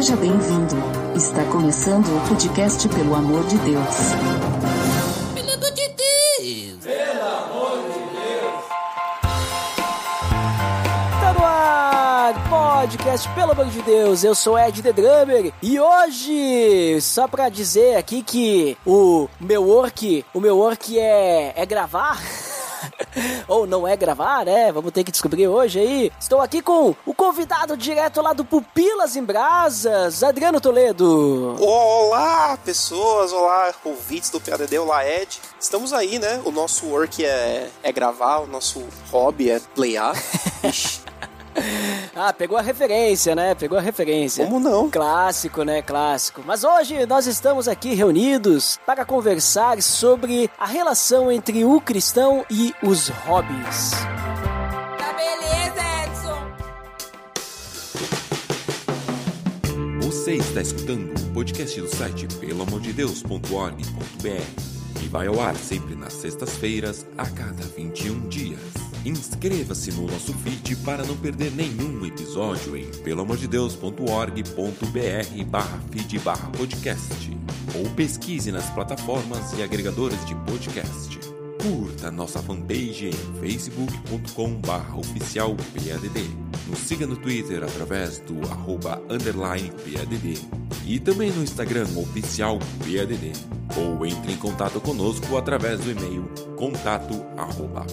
Seja bem-vindo. Está começando o podcast Pelo Amor de Deus. Pelo amor de Deus! Tá no ar, podcast, pelo amor de Deus, eu sou Ed The Drummer e hoje, só pra dizer aqui que o meu work, o meu work é, é gravar, ou não é gravar, né? Vamos ter que descobrir hoje aí. Estou aqui com o convidado direto lá do Pupilas em Brasas, Adriano Toledo. Olá, pessoas, olá, ouvintes do PADD, olá, Ed. Estamos aí, né? O nosso work é, é gravar, o nosso hobby é playar. Ixi, Ah, pegou a referência, né? Pegou a referência. como não? Clássico, né? Clássico. Mas hoje nós estamos aqui reunidos para conversar sobre a relação entre o cristão e os hobbies. Tá beleza, Edson! Você está escutando o podcast do site pelamordedeus.org.br e vai ao ar sempre nas sextas-feiras, a cada 21 dias. Inscreva-se no nosso feed para não perder nenhum episódio em pelamordedeus.org.br barra feed barra podcast ou pesquise nas plataformas e agregadores de podcast. Curta nossa fanpage em facebook.com barra oficial PADD. Nos siga no Twitter através do arroba underline PADD. E também no Instagram oficial PADD. Ou entre em contato conosco através do e-mail contato arroba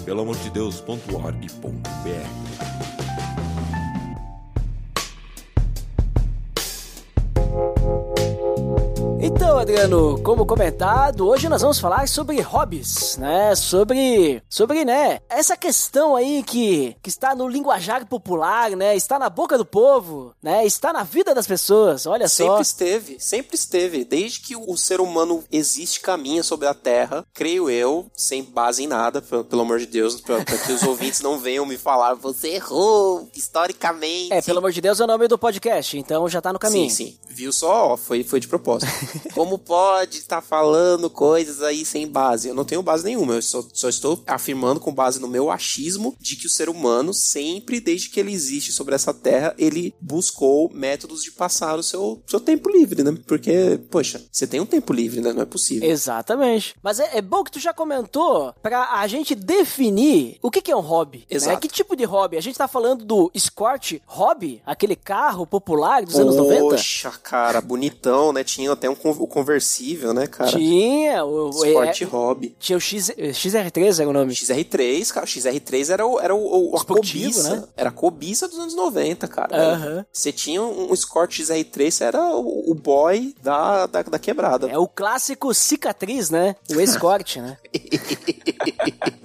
Então, Adriano, como comentado, hoje nós vamos falar sobre hobbies, né? Sobre, sobre, né? Essa questão aí que, que está no linguajar popular, né? Está na boca do povo, né? Está na vida das pessoas. Olha só. Sempre esteve, sempre esteve. Desde que o ser humano existe, caminha sobre a Terra, creio eu, sem base em nada, pelo, amor de Deus, para que os ouvintes não venham me falar, você errou, historicamente. É, pelo amor de Deus, é o nome do podcast, então já tá no caminho. Sim, sim. Viu só? Ó, Foi, foi de propósito. Como pode estar falando coisas aí sem base? Eu não tenho base nenhuma. Eu só, só estou afirmando com base no meu achismo de que o ser humano, sempre, desde que ele existe sobre essa terra, ele buscou métodos de passar o seu, seu tempo livre, né? Porque, poxa, você tem um tempo livre, né? Não é possível. Exatamente. Mas é, é bom que tu já comentou pra a gente definir o que, que é um hobby. Exato. Né? Que tipo de hobby? A gente tá falando do Escort Hobby, aquele carro popular dos anos 90? Poxa, cara, bonitão, né? Tinha até um o conversível, né, cara? Tinha o, Sport é- Hobby. tinha o X, XR3 era o nome. XR3, cara, o XR3 era, o, era o, o- a cobiça. né? Era a cobiça dos anos 90, cara. Você tinha um, um Escort XR3, você era o, o boy da, da, da quebrada. É o clássico cicatriz, né? O Escort, né?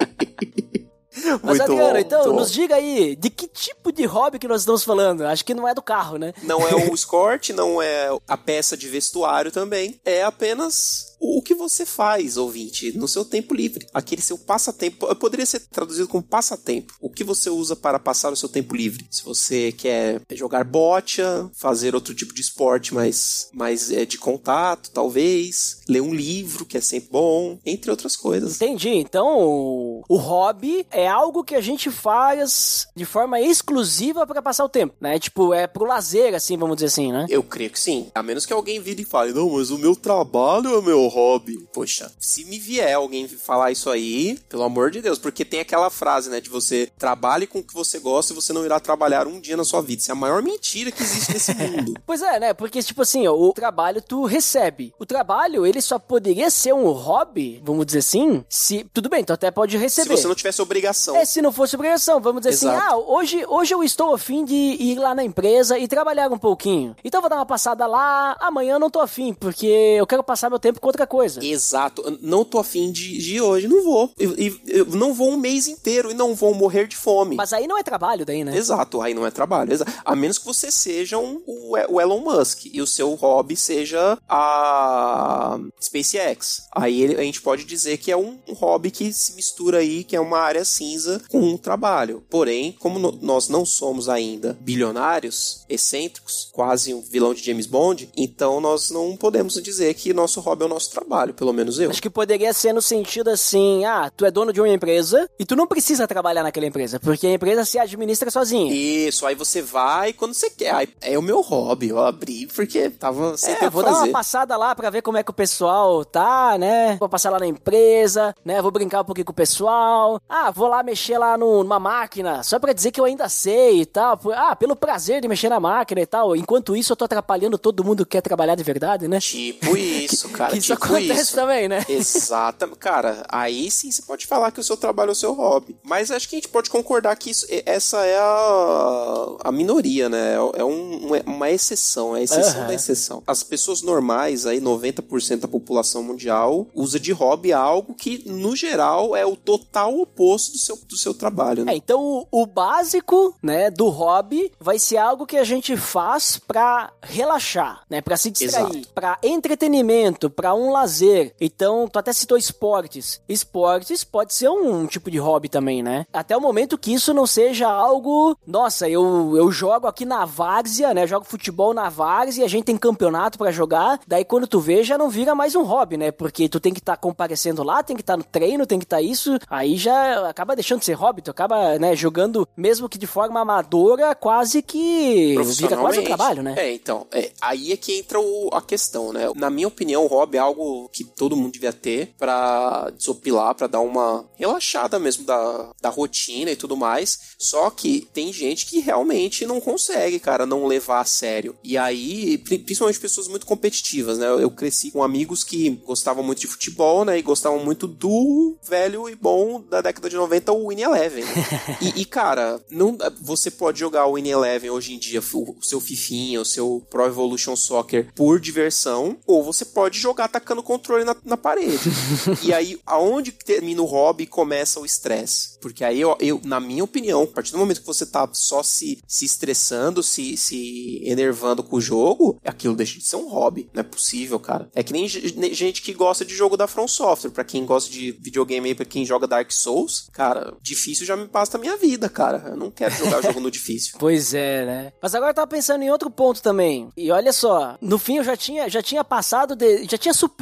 Mas, Muito Adriano, bom, então, muito bom. nos diga aí, de que tipo de hobby que nós estamos falando? Acho que não é do carro, né? Não é o Escort, não é a peça de vestuário também. É apenas o que você faz, ouvinte, no seu tempo livre. Aquele seu passatempo. Poderia ser traduzido como passatempo. O que você usa para passar o seu tempo livre? Se você quer jogar bocha, fazer outro tipo de esporte mais, mais é, de contato, talvez. Ler um livro, que é sempre bom. Entre outras coisas. Entendi. Então, o, o hobby é algo que a gente faz de forma exclusiva para passar o tempo, né? Tipo, é pro lazer, assim, vamos dizer assim, né? Eu creio que sim. A menos que alguém vire e fale, não, mas o meu trabalho é meu hobby. Poxa, se me vier alguém falar isso aí, pelo amor de Deus, porque tem aquela frase, né, de você trabalhe com o que você gosta e você não irá trabalhar um dia na sua vida. Isso é a maior mentira que existe nesse mundo. Pois é, né? Porque, tipo assim, ó, o trabalho tu recebe. O trabalho, ele só poderia ser um hobby, vamos dizer assim, se... Tudo bem, tu até pode se receber. você não tivesse obrigação. É, se não fosse obrigação, vamos dizer assim, Exato. ah, hoje, hoje eu estou afim de ir lá na empresa e trabalhar um pouquinho. Então eu vou dar uma passada lá, amanhã eu não tô afim, porque eu quero passar meu tempo com outra coisa. Exato. Não tô afim de, de ir hoje, não vou. Eu, eu- não vou um mês inteiro e não vou morrer de fome. Mas aí não é trabalho daí, né? Exato, aí não é trabalho. exa- A menos que você seja um, o, o Elon Musk e o seu hobby seja a SpaceX. Aí ele- a gente pode dizer que é um, um hobby que se mistura aí, que é uma área cinza com um trabalho. Porém, como no- nós não somos ainda bilionários, excêntricos, quase um vilão de James Bond, então nós não podemos dizer que nosso hobby é o nosso trabalho, pelo menos eu. Acho que poderia ser no sentido assim, ah, tu é dono de uma empresa e tu não precisa trabalhar naquela empresa, porque a empresa se administra sozinha. Isso, aí você vai quando você quer. Aí é o meu hobby, eu abri porque tava sem É, tempo vou pra dar fazer. uma passada lá pra ver como é que o pessoal tá, né? Vou passar lá na empresa, né? Vou brincar um pouquinho com o pessoal. Ah, vou lá mexer lá no- numa máquina, só pra dizer que eu ainda sei e tal. Ah, pelo prazer de mexer na máquina e tal. Enquanto isso, eu tô atrapalhando todo mundo que quer trabalhar de verdade, né? Tipo isso, cara. que isso acontece isso. também, né? Exatamente. Cara, aí sim você pode falar que o seu trabalho é o seu hobby. Mas acho que a gente pode concordar que isso, essa é a, a minoria, né? É um- uma exceção, é a exceção Aham. da exceção. As pessoas normais, aí 90% da população mundial, usa de hobby algo que, no geral, é o total oposto do seu, do seu trabalho. Né? É, então o, o básico, né, do hobby vai ser algo que a gente faz pra relaxar, né, Pra se distrair, pra entretenimento, pra um lazer. Então, tu até citou esportes. Esportes pode ser um, tipo de hobby também, né? Até o momento que isso não seja algo, nossa, eu, eu jogo aqui na várzea, né, jogo futebol na várzea, a gente tem campeonato pra jogar, daí quando tu vê já não vira mais um hobby, né? Porque tu tem que estar comparecendo lá, tem que estar no treino, tem que estar isso, aí já acaba deixando de ser hobby, tu acaba, né, jogando mesmo que de forma amadora, quase que vira quase um trabalho, né? É, então, é, aí é que entra o- a questão, né? Na minha opinião, o hobby é algo que todo mundo devia ter pra desopilar, pra dar uma relaxada mesmo da, da rotina e tudo mais. Só que tem gente que realmente não consegue, cara, não levar a sério. E aí, pri- principalmente pessoas muito competitivas, né? Eu, cresci com amigos que gostavam muito de futebol, né? E gostavam muito do velho e bom da década de 90, o Win Eleven. e, e, cara, não, você pode jogar o Win Eleven hoje em dia, o, seu Fifinha, o seu Pro Evolution Soccer por diversão, ou você pode jogar tacando o controle na, na parede. e aí, aonde que termina o hobby começa o estresse? Porque aí, eu, eu, na minha opinião, a partir do momento que você tá só se, se estressando, se, se enervando com o jogo, aquilo deixa de ser um hobby. Não é possível, cara. É que nem ge- ne- gente que gosta de jogo da From Software. Pra quem gosta de videogame aí, pra quem joga Dark Souls, cara, difícil já me passa da minha vida, cara. Eu não quero jogar jogo no difícil. Pois é, né? Mas agora eu tava pensando em outro ponto também. E olha só, no fim eu já tinha, já tinha passado, de, já tinha superado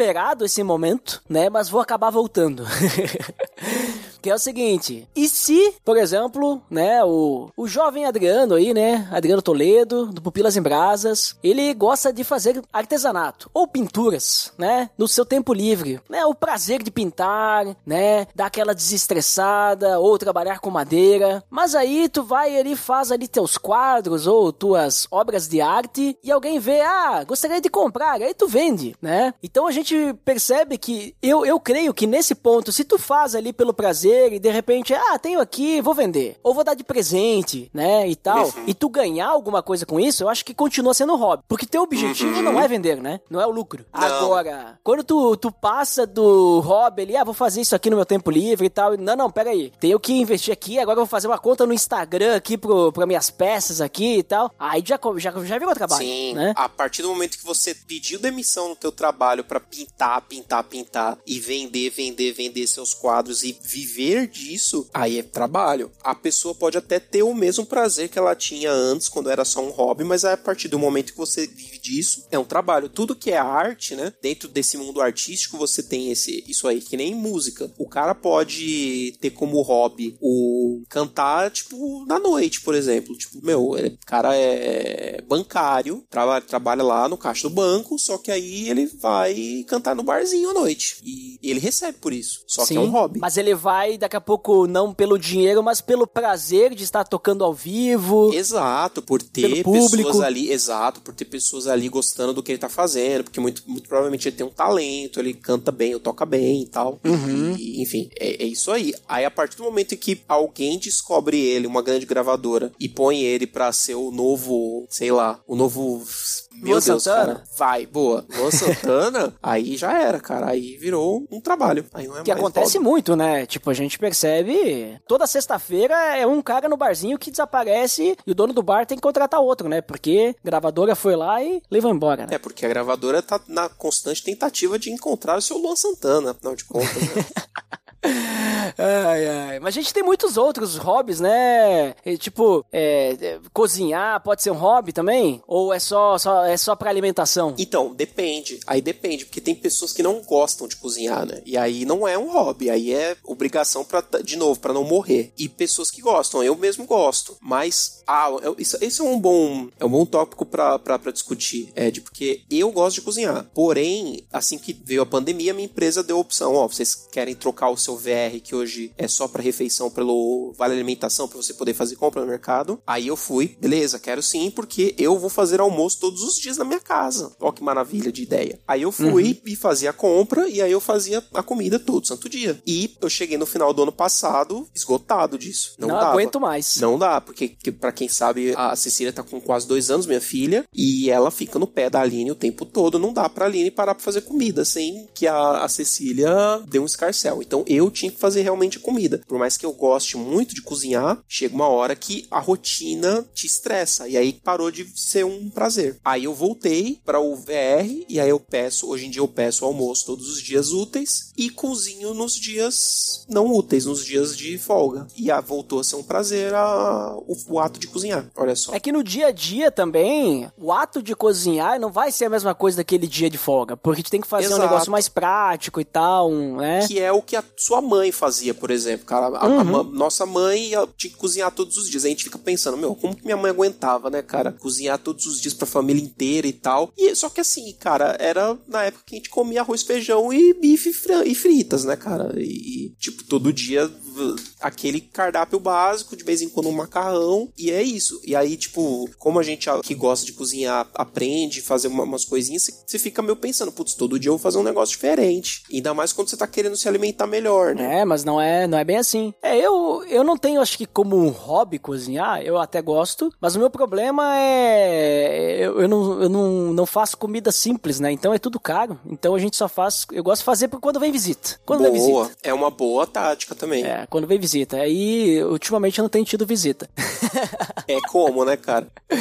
esse momento, né? Mas vou acabar voltando. que é o seguinte, e se, por exemplo, né, o, o jovem Adriano aí, né, Adriano Toledo, do Pupilas em Brasas, ele gosta de fazer artesanato, ou pinturas, né, no seu tempo livre, né, o prazer de pintar, né, dar aquela desestressada, ou trabalhar com madeira, mas aí tu vai ali, faz ali teus quadros, ou tuas obras de arte, e alguém vê, ah, gostaria de comprar, aí tu vende, né, então a gente percebe que, eu, eu creio que nesse ponto, se tu faz ali pelo prazer, e de repente, ah, tenho aqui, vou vender, ou vou dar de presente, né, e tal, e tu ganhar alguma coisa com isso, eu acho que continua sendo hobby, porque teu objetivo não é vender, né, não é o lucro. Agora, quando tu, tu passa do hobby ali, ah, vou fazer isso aqui no meu tempo livre e tal, não, não, pera aí, tenho que investir aqui, agora eu vou fazer uma conta no Instagram aqui pro, pra minhas peças aqui e tal, aí já, já, já virou trabalho, Sim, né? a partir do momento que você pediu demissão no teu trabalho pra pintar, pintar, pintar e vender, vender, vender seus quadros e viver disso, aí é trabalho. A pessoa pode até ter o mesmo prazer que ela tinha antes, quando era só um hobby, mas a partir do momento que você vive disso, é um trabalho. Tudo que é arte, né? Dentro desse mundo artístico, você tem esse isso aí, que nem música. O cara pode ter como hobby o cantar, tipo, na noite, por exemplo. Tipo, meu, ele- o cara é bancário, traba- trabalha lá no caixa do banco, só que aí ele vai cantar no barzinho à noite. E, e ele recebe por isso. Só que é um hobby. Mas ele vai daqui a pouco não pelo dinheiro, mas pelo prazer de estar tocando ao vivo. Exato, por ter pessoas ali, exato, por ter pessoas ali gostando do que ele tá fazendo, porque muito, muito provavelmente ele tem um talento, ele canta bem, ou toca bem e tal. Uhum. E, enfim, é, é isso aí. Aí a partir do momento em que alguém descobre ele, uma grande gravadora, e põe ele pra ser o novo, sei lá, o novo. Meu Luan Deus, Santana? cara. Vai, boa. Luan Santana, aí já era, cara. Aí virou um trabalho. Aí não é Que acontece muito, né? Tipo, a gente percebe. Toda sexta-feira é um cara no barzinho que desaparece e o dono do bar tem que contratar outro, né? Porque a gravadora foi lá e levou embora, né? É, porque a gravadora tá na constante tentativa de encontrar o seu Luan Santana, afinal de contas, né? Ai, ai. Mas a gente tem muitos outros hobbies, né? E, tipo, é, é, cozinhar pode ser um hobby também? Ou é só, só, é só pra alimentação? Então, depende. Aí depende, porque tem pessoas que não gostam de cozinhar, né? E aí não é um hobby, aí é obrigação para de novo, para não morrer. E pessoas que gostam, eu mesmo gosto, mas ah, eu- isso, esse é um bom é um bom tópico pra discutir, é de porque eu gosto de cozinhar. Porém, assim que veio a pandemia, minha empresa deu a opção, ó, vocês querem trocar o seu VR que hoje é só para refeição pelo vale alimentação para você poder fazer compra no mercado? Aí eu fui, beleza, quero sim, porque eu vou fazer almoço todos os dias na minha casa. Ó que maravilha de ideia. Aí eu fui e fazia a compra e aí eu fazia a comida todo santo dia. E eu cheguei no final do ano passado esgotado disso. Não, Não dava. aguento mais. Não dá, porque que, pra quem sabe, a Cecília tá com quase dois anos, minha filha, e ela fica no pé da Aline o tempo todo. Não dá pra Aline parar pra fazer comida sem que a, a Cecília dê um escarcel. Então eu tinha que fazer realmente comida. Por mais que eu goste muito de cozinhar, chega uma hora que a rotina te estressa. E aí parou de ser um prazer. Aí eu voltei para o VR, e aí eu peço, hoje em dia eu peço almoço todos os dias úteis e cozinho nos dias não úteis, nos dias de folga. E voltou a ser um prazer a, o, o ato de cozinhar. Olha só. É que no dia a dia também, o ato de cozinhar não vai ser a mesma coisa daquele dia de folga. Porque tu tem que fazer um Exato. negócio mais prático e tal, um, né? Que é o que a sua mãe fazia, por exemplo, cara. A, a Uhum. ma- nossa mãe tinha que cozinhar todos os dias. A gente fica pensando, meu, como que minha mãe aguentava, né, cara? Cozinhar todos os dias pra família inteira e tal. E só que assim, cara, era na época que a gente comia arroz, feijão e bife e fri- fritas, né, cara? E, tipo, todo dia aquele cardápio básico, de vez em quando um macarrão, e é isso. E aí, tipo, como a gente que gosta de cozinhar aprende, fazer uma- umas coisinhas, você- fica meio pensando, putz, todo dia eu vou fazer um negócio diferente. Ainda mais quando você tá querendo se alimentar melhor, né? É, mas não é, não é bem assim. É, eu, eu não tenho, acho que como um hobby cozinhar, eu até gosto, mas o meu problema é eu, eu, não, eu não, não faço comida simples, né? Então é tudo caro. Então a gente só faz, eu gosto de fazer por quando vem visita. Quando vem Boa. visita. É uma boa tática também. É, É, quando vem visita. Aí, ultimamente eu não tenho tido visita. como, né, cara?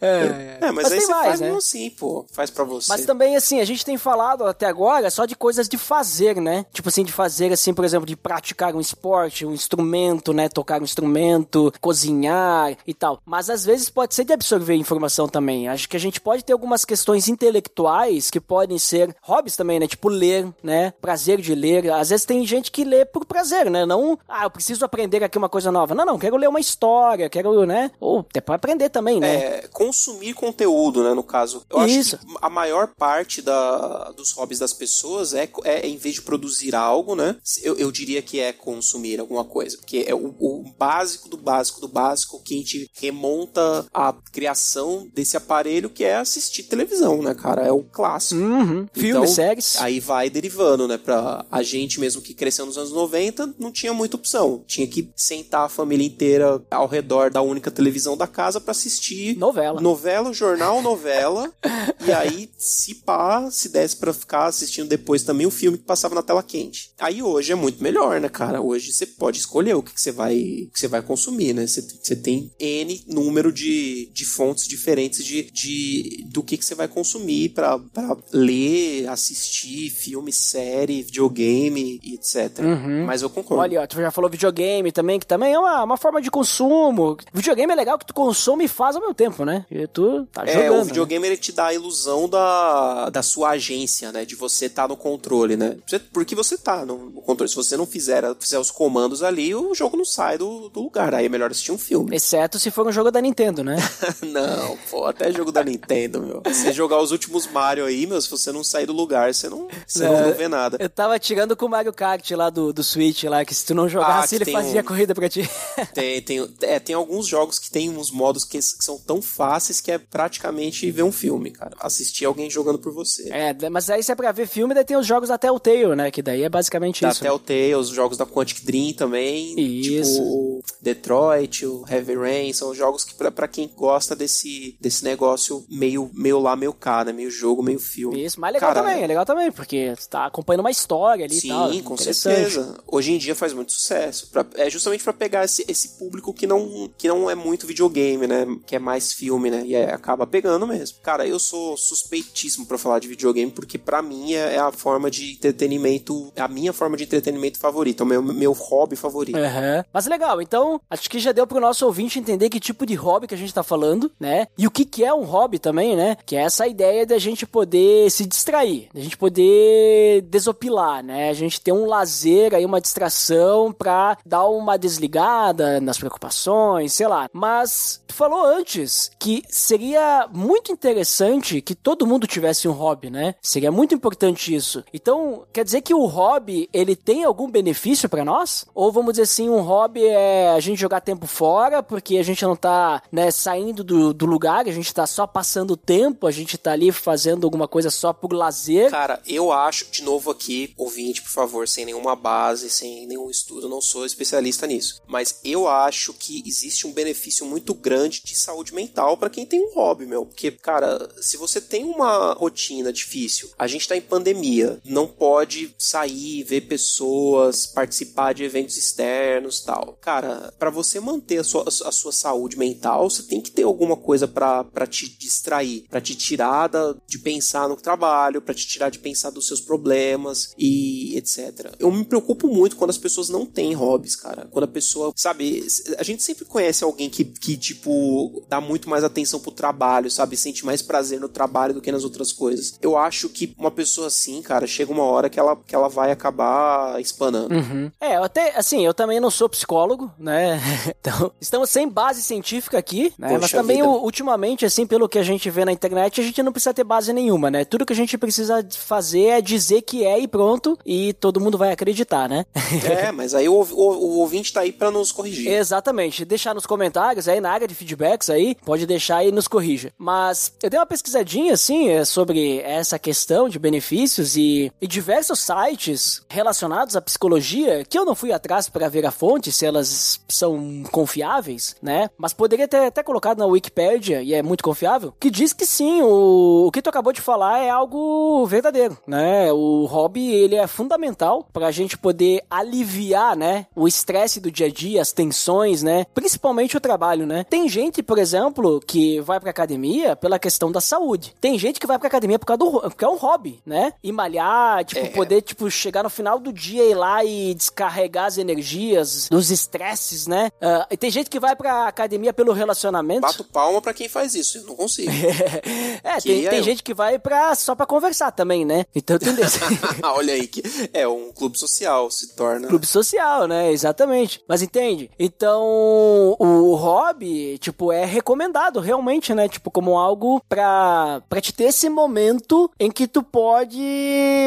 É, É, mas, Mas aí você mais, faz né? mesmo assim, pô. Faz pra você. Mas também, assim, a gente tem falado até agora só de coisas de fazer, né? Tipo assim, de fazer, assim, por exemplo, de praticar um esporte, um instrumento, né? Tocar um instrumento, cozinhar e tal. Mas às vezes pode ser de absorver informação também. Acho que a gente pode ter algumas questões intelectuais que podem ser hobbies também, né? Tipo ler, né? Prazer de ler. Às vezes tem gente que lê por prazer, né? Não, ah, eu preciso aprender aqui uma coisa nova. Não, não, quero ler uma história, quero, né? Ou até pra aprender também, né? É, consumir conteúdo, né, no caso. Eu Isso. acho que a maior parte da, dos hobbies das pessoas é, é, em vez de produzir algo, né, eu, eu diria que é consumir alguma coisa. Porque é o, o básico do básico do básico que a gente remonta a criação desse aparelho, que é assistir televisão, né, cara? É o clássico. Uhum. Filmes, Então, séries. Aí vai derivando, né? Pra a gente mesmo que cresceu nos anos 90, não tinha muita opção. Tinha que sentar a família inteira ao redor da única televisão da casa pra assistir Novela. novela, jornal, novela. e aí, se pá, se desse pra ficar assistindo depois também o filme que passava na tela quente. Aí hoje é muito melhor, né, cara? Hoje você pode escolher o que, que você vai que você vai consumir, né? Você, você tem N número de, de fontes diferentes de, de do que, que você vai consumir pra, pra ler, assistir filme, série, videogame e etc. Mas eu concordo. Olha, já falou videogame também, que também é uma, uma forma de consumo. Videogame é legal que tu consome e faz ao mesmo tempo, né? E tu tá É, jogando. o videogame ele te dá a ilusão da, da sua agência, né? De você estar no controle, né? Você- porque você tá no, controle. Se você não fizer, fizer os comandos ali, o jogo não sai do, do lugar. Aí é melhor assistir um filme. né? Exceto se for um jogo da Nintendo, né? não, pô, até jogo da Nintendo, meu. Se jogar os últimos Mario aí, meu, se você não sair do lugar, você não, você não, É. não vê nada. Eu tava tirando com o Mario Kart lá do, do Switch lá, que se tu não jogasse, que ele fazia um- corrida pra ti. Tem, tem, é, tem alguns jogos que tem uns modos que, que são tão fáceis que é praticamente ver um filme, cara. Assistir alguém jogando por você. é, mas aí se é pra ver filme, daí tem os jogos da Telltale, né? Que daí é basicamente Da isso. né? Telltale, os jogos da Quantic Dream também. Isso. Tipo, o Detroit, o Heavy Rain, são jogos que pra, pra quem gosta desse, desse negócio meio, meio lá, meio cá, né? Meio jogo, meio filme. Isso, mas é legal Cara, também, é legal também, porque tá acompanhando uma história ali Sim, e tal. com interessante. certeza. Hoje em dia faz muito sucesso. Pra, é justamente para pegar esse, esse público que não, que não é muito videogame, né? Que é mais filme, né? E é, acaba pegando mesmo. Cara, eu sou suspeitíssimo para falar de videogame, porque para mim é, é, a forma de entretenimento, é a minha forma de entretenimento favorita, o meu, meu hobby favorito. Uhum. Mas legal, então acho que já deu pro nosso ouvinte entender que tipo de hobby que a gente tá falando, né? E o que, que é um hobby também, né? Que é essa ideia da gente poder se distrair, da gente poder desopilar, né? A gente ter um lazer aí, uma distração pra dar uma desligada nas preocupações, sei lá. Mas tu falou antes que seria muito interessante que todo mundo tivesse um hobby, né? Seria muito importante isso. Então, quer dizer que o hobby, ele tem algum benefício para nós? Ou vamos dizer assim, um hobby é a gente jogar tempo fora, porque a gente não tá, né, saindo do, do lugar, a gente tá só passando tempo, a gente tá ali fazendo alguma coisa só por lazer. Cara, eu acho, de novo aqui, ouvinte, por favor, sem nenhuma base, sem nenhum estudo, não sou especialista nisso. Mas eu acho que existe um benefício muito grande de saúde mental para quem tem um hobby, meu. Porque, cara, se você tem uma rotina difícil, a gente tá em pandemia, não pode sair, ver pessoas, participar de eventos externos tal. Cara, para você manter a sua, a sua saúde mental, você tem que ter alguma coisa para te distrair, para te tirar da, de pensar no trabalho, para te tirar de pensar dos seus problemas e etc. Eu me preocupo muito quando as pessoas não têm hobbies, cara. Quando a pessoa, sabe, a gente sempre conhece alguém que, que tipo, dá muito mais atenção pro trabalho, sabe, sente mais prazer no trabalho do que nas outras coisas. Eu acho que uma pessoa assim, cara, chega uma hora que ela, que ela vai acabar espanando. Uhum. É, eu até, assim, eu também não sou psicólogo, né? então, estamos sem base científica aqui, né? Poxa Mas também, vida. ultimamente, assim, pelo que a gente vê na internet, a gente não precisa ter base nenhuma, né? Tudo que a gente precisa fazer é dizer que é e pronto, e todo mundo vai acreditar, né? É, mas aí o, o, o ouvinte tá aí pra nos corrigir. Exatamente. Deixar nos comentários aí, na área de feedbacks aí, pode deixar e nos corrija. Mas eu dei uma pesquisadinha, assim, é, sobre essa questão de benefícios e, e diversos sites relacionados à psicologia, que eu não fui atrás para ver a fonte, se elas são confiáveis, né? Mas poderia ter até colocado na Wikipédia, e é muito confiável, que diz que sim, o, o que tu acabou de falar é algo verdadeiro, né? O hobby, ele é fundamental pra gente poder aliviar, né, o estresse do dia a dia, as tensões, né? Principalmente o trabalho, né? Tem gente, por exemplo, que vai pra academia pela questão da saúde. Tem gente que vai pra academia por causa do porque é um hobby, né? E malhar, tipo, É. poder, tipo, chegar no final do dia e ir lá e descarregar as energias, dos estresses, né? Ah, e tem gente que vai pra academia pelo relacionamento. Bato palma pra quem faz isso, eu não consigo. é, tem, Queria tem eu. gente que vai pra, só pra conversar também, né? Então tem desse. Olha aí que é um clube social, se torna. Clube social, né? Exatamente. Mas entende? Então, o hobby, tipo, é recomendado realmente, né? Tipo, como algo pra, pra te ter esse momento em que tu pode,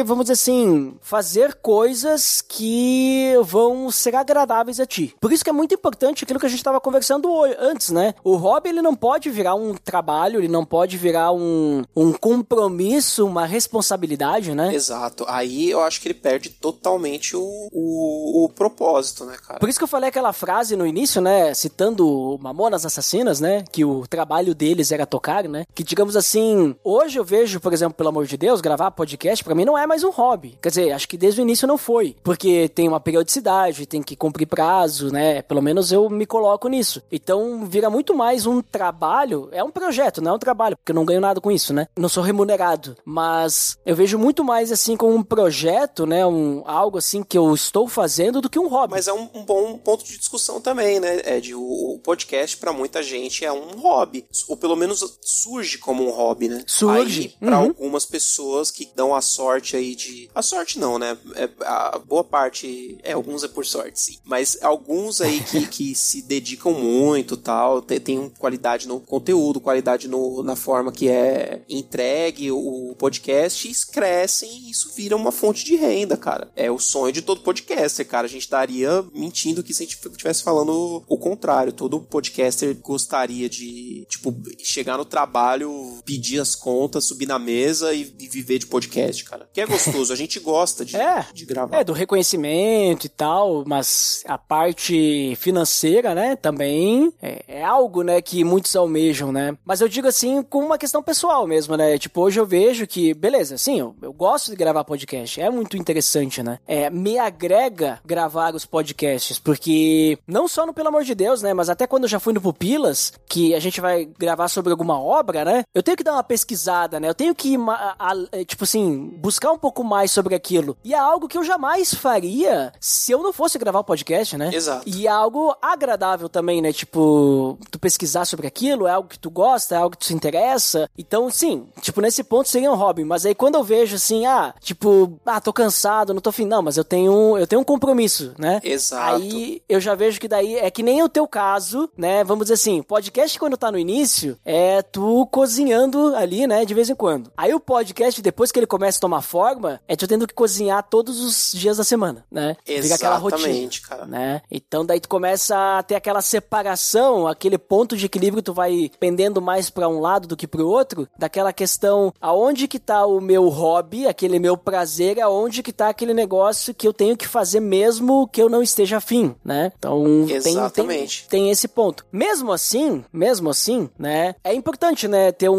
vamos dizer assim, fazer coisas que vão ser agradáveis a ti. Por isso que é muito importante aquilo que a gente tava conversando antes, né? O hobby, ele não pode virar um trabalho, ele não pode virar um, um compromisso, uma responsabilidade, né? Exato. Aí eu acho que ele perde totalmente o, o, o propósito, né, cara? Por isso que eu falei aquela frase no início, né? Citando Mamonas Assassinas, né? Que o trabalho deles era tocar, né? Que digamos assim, hoje eu vejo, por exemplo, pelo amor de Deus, gravar podcast pra mim não é mais um hobby. Quer dizer, acho que desde o início não foi. Porque tem uma periodicidade, tem que cumprir prazo, né? Pelo menos eu me coloco nisso. Então vira muito mais um trabalho. É um projeto, não é um trabalho, porque eu não ganho nada com isso, né? Não sou remunerado. Mas eu vejo muito mais assim como um projeto, né? Um, algo assim que eu estou fazendo do que um hobby. Mas é um, um bom ponto de discussão também, né, Ed? O, o podcast, pra muita gente, é um hobby. Ou pelo menos surge como um hobby, né? Surge. Aí, pra Uhum. algumas pessoas que dão a sorte aí de. A sorte não, né? É, a boa parte. É, alguns é por sorte, sim. Mas alguns aí que, que se dedicam muito tal, tem, tem qualidade no conteúdo, qualidade no, na forma que é entregue o podcast, crescem e isso vira uma fonte de renda, cara. É o sonho de todo podcaster, cara. A gente estaria mentindo que se a gente estivesse falando o contrário. Todo podcaster gostaria de, tipo, chegar no trabalho, pedir as contas, subir na mesa e, e viver de podcast, cara. Que é gostoso, a gente gosta de, É. de gravar. É, do reconhecimento e tal, mas a parte financeira, né, também é, é algo, né, que muitos almejam, né? Mas eu digo assim, com uma questão pessoal mesmo, né? Tipo, hoje eu vejo que, beleza, sim, eu, eu gosto de gravar podcast, é muito interessante, né? É, me agrega gravar os podcasts, porque não só no Pelo Amor de Deus, né, mas até quando eu já fui no Pupilas, que a gente vai gravar sobre alguma obra, né, eu tenho que dar uma pesquisada, né, eu tenho que, a, a, é, tipo assim, buscar um pouco mais sobre aquilo. E é algo que eu jamais faria se eu não fosse gravar o podcast, né? Exato. E é algo agradável também, né, tipo, tu pesquisar sobre aquilo, é algo que tu gosta, é algo que tu se interessa. Então, sim, tipo, nesse ponto seria um hobby, mas aí quando eu vejo assim, ah, tipo, ah, tô cansado, não tô fim, não, mas eu tenho, eu tenho um compromisso, né? Exato. Aí eu já vejo que daí é que nem o teu caso, né? Vamos dizer assim, podcast quando tá no início é tu cozinhando ali, né, de vez em quando. Aí o podcast depois que ele começa a tomar forma, é tu tendo que cozinhar todos os dias da semana, né? Fica aquela rotina, Exatamente, cara. né? Então daí tu começa a ter aquela separação, aquele ponto de equilíbrio tu vai pendendo mais pra um lado do que pro outro, daquela questão aonde que tá o meu hobby, aquele meu prazer, aonde que tá aquele negócio que eu tenho que fazer mesmo que eu não esteja afim, né? Então tem, tem, Exatamente. tem esse ponto. Mesmo assim, mesmo assim, né? É importante, né, ter um,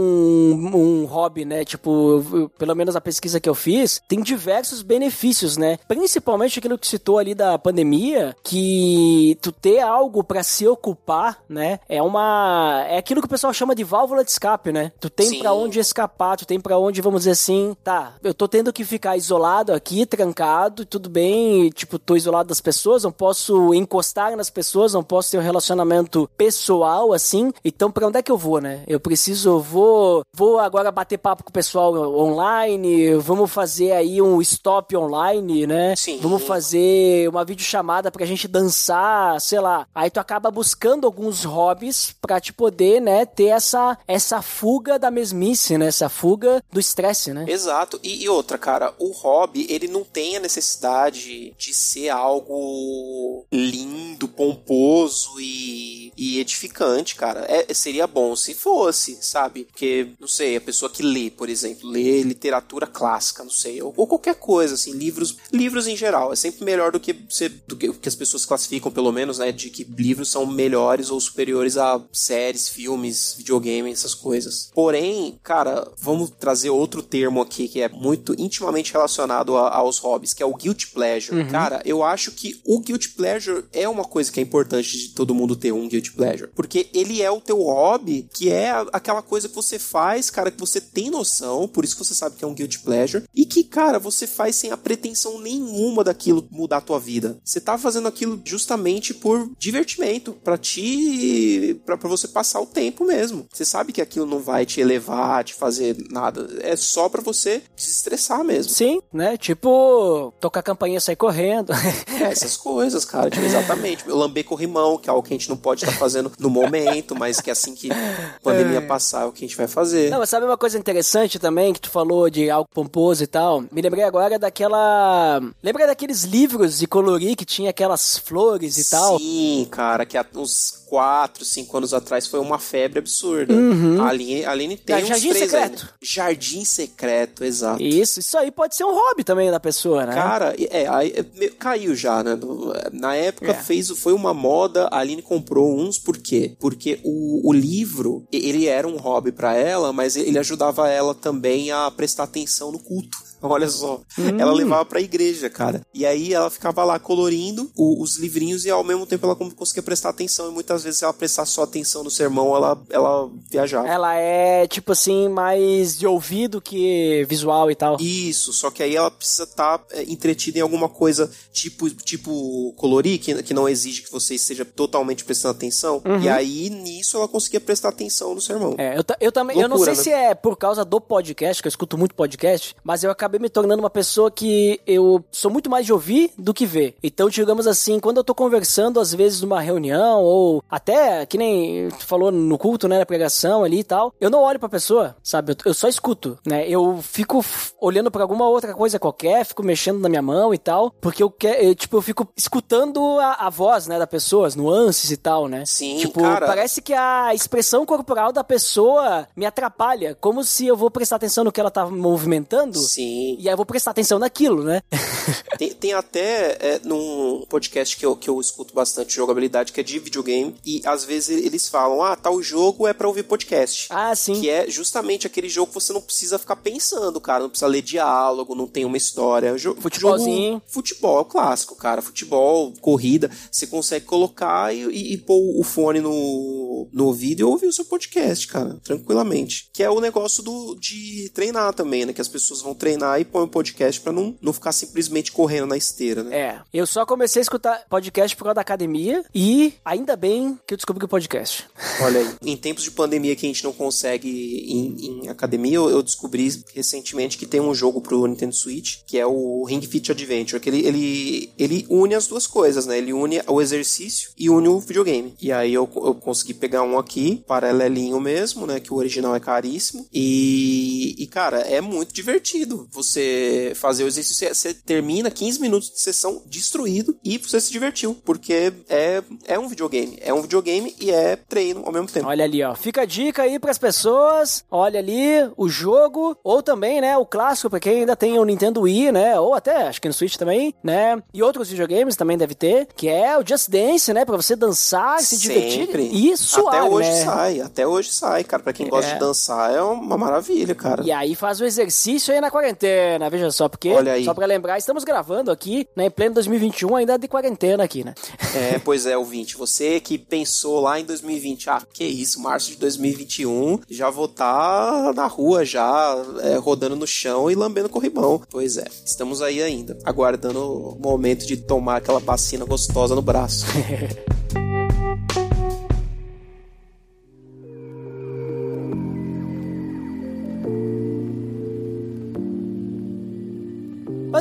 um hobby, né? Tipo, eu- pelo menos a pesquisa que eu fiz, tem diversos benefícios, né? Principalmente aquilo que citou ali da pandemia, que tu ter algo pra se ocupar, né? É uma é aquilo que o pessoal chama de válvula de escape, né? Tu tem pra onde escapar, tu tem pra onde, vamos dizer assim, tá, eu tô tendo que ficar isolado aqui, trancado, tudo bem, tipo, tô isolado das pessoas, não posso encostar nas pessoas, não posso ter um relacionamento pessoal assim. Então, pra onde é que eu vou, né? Eu preciso, vou, vou agora bater papo com o pessoal online, vamos fazer aí um stop online, né? Sim. Vamos fazer uma videochamada pra gente dançar, sei lá. Aí tu acaba buscando alguns hobbies pra te poder, né, ter essa essa fuga da mesmice, né? Essa fuga do estresse, né? Exato. E, e outra, cara, o hobby, ele não tem a necessidade de ser algo lindo, pomposo e, e edificante, cara. É, seria bom se fosse, sabe? Porque, não sei, a pessoa que lê, por exemplo, lê literatura clássica, não sei, ou, ou qualquer coisa, assim, livros, livros em geral. É sempre melhor do que, você, do que, que as pessoas classificam, pelo menos, né, de que livros são melhores ou superiores a séries, filmes, videogame, essas coisas. Porém, cara, vamos trazer outro termo aqui que é muito intimamente relacionado a- aos hobbies, que é o guilty pleasure. Cara, eu acho que o guilty pleasure é uma coisa que é importante de todo mundo ter um guilty pleasure, porque ele é o teu hobby, que é aquela coisa que você faz, cara, que você tem noção, por isso que você sabe que é um guilty pleasure, e que, cara, você faz sem a pretensão nenhuma daquilo mudar a tua vida. Você tá fazendo aquilo justamente por divertimento, pra te pra pra você passar o tempo mesmo. Você sabe que aquilo não vai te elevar, te fazer nada, é só pra você desestressar mesmo. Sim, né? Tipo, tocar a campainha e sair correndo. É, essas coisas, cara, tipo, exatamente. Eu lamber corrimão, que é algo que a gente não pode estar fazendo no momento, mas que assim que a pandemia passar é o que a gente vai fazer. Não, mas sabe uma coisa interessante também que tu falou de algo pomposo e tal? Me lembrei agora daquela. Lembra daqueles livros de colorir que tinha aquelas flores e tal? Sim, cara, que há uns 4, 5 anos atrás foi uma febre absurda. A Aline, a Aline tem Ah, uns Jardim Secreto. Jardim Secreto, exato. Isso, isso aí pode ser um hobby também da pessoa, né? Cara, é, aí, é, meio- caiu já, né? Na época É. fez, foi uma moda, a Aline comprou uns, por quê? Porque o, o livro, ele era um hobby pra ela, mas ele ajudava ela também a prestar atenção no culto. Olha só, Hum. ela levava pra igreja, cara. E aí ela ficava lá colorindo o- os livrinhos e ao mesmo tempo ela conseguia prestar atenção. E muitas vezes, se ela prestasse só atenção no sermão, ela, ela viajava. Ela é, tipo assim, mais de ouvido que visual e tal. Isso, só que aí ela precisa estar entretida em alguma coisa tipo, tipo colorir, que, que não exige que você esteja totalmente prestando atenção. E aí, nisso, ela conseguia prestar atenção no sermão. Uhum. É, eu, eu também, eu não sei né? se é por causa do podcast, que eu escuto muito podcast, mas eu acabei me tornando uma pessoa que eu sou muito mais de ouvir do que ver. Então, digamos assim, quando eu tô conversando, às vezes numa reunião, ou até, que nem tu falou no culto, né, na pregação ali e tal, eu não olho pra pessoa, sabe? Eu, só escuto, né? Eu fico olhando pra alguma outra coisa qualquer, fico mexendo na minha mão e tal, porque eu quero, tipo, eu fico escutando a, a voz, né, da pessoa, as nuances e tal, né? Sim, tipo, cara. parece que a expressão corporal da pessoa me atrapalha, como se eu vou prestar atenção no que ela tá movimentando. Sim. Sim. E aí eu vou prestar atenção naquilo, né? Tem, tem até é, num podcast que eu, que eu escuto bastante de jogabilidade, que é de videogame, e às vezes eles falam, ah, tal jogo é pra ouvir podcast. ah, sim. Que é justamente aquele jogo que você não precisa ficar pensando, cara. Não precisa ler diálogo, não tem uma história. Jo Futebolzinho. Jogo, futebol clássico, cara. Futebol, corrida. Você consegue colocar e, e, e pôr o fone no, no ouvido e ouvir o seu podcast, cara. Tranquilamente. Que é o negócio do, de treinar também, né? Que as pessoas vão treinar e põem o podcast pra não, não ficar simplesmente correndo na esteira, né? É, eu só comecei a escutar podcast por causa da academia e ainda bem que eu descobri o podcast. Olha aí, em tempos de pandemia que a gente não consegue ir em, em academia, eu, eu descobri recentemente que tem um jogo pro Nintendo Switch, que é o Ring Fit Adventure, que ele, ele, ele une as duas coisas, né? Ele une o exercício e une o videogame. E aí eu, eu consegui pegar um aqui, paralelinho mesmo, né? Que o original é caríssimo. E, e cara, é muito divertido você fazer o exercício. Você, termina 15 minutos de sessão destruído e você se divertiu, porque é, é um videogame. É um videogame e é treino ao mesmo tempo. Olha ali, ó. Fica a dica aí pras pessoas. Olha ali o jogo, ou também, né, o clássico pra quem ainda tem o Nintendo Wii, né, ou até acho que no Switch também, né? E outros videogames também deve ter, que é o Just Dance, né, pra você dançar, se divertir e suar, Até hoje né? sai, até hoje sai, cara. Pra quem gosta É. de dançar é uma maravilha, cara. E aí faz o exercício aí na quarentena, veja só, porque, Olha aí. só pra lembrar, estamos gravando aqui, né, em pleno 2021, ainda de quarentena aqui, né? É, pois é, ouvinte. Você que pensou lá em 2020, ah, que isso, março de 2021, já vou estar na rua já, é, rodando no chão e lambendo corrimão. Pois é, estamos aí ainda, aguardando o momento de tomar aquela vacina gostosa no braço.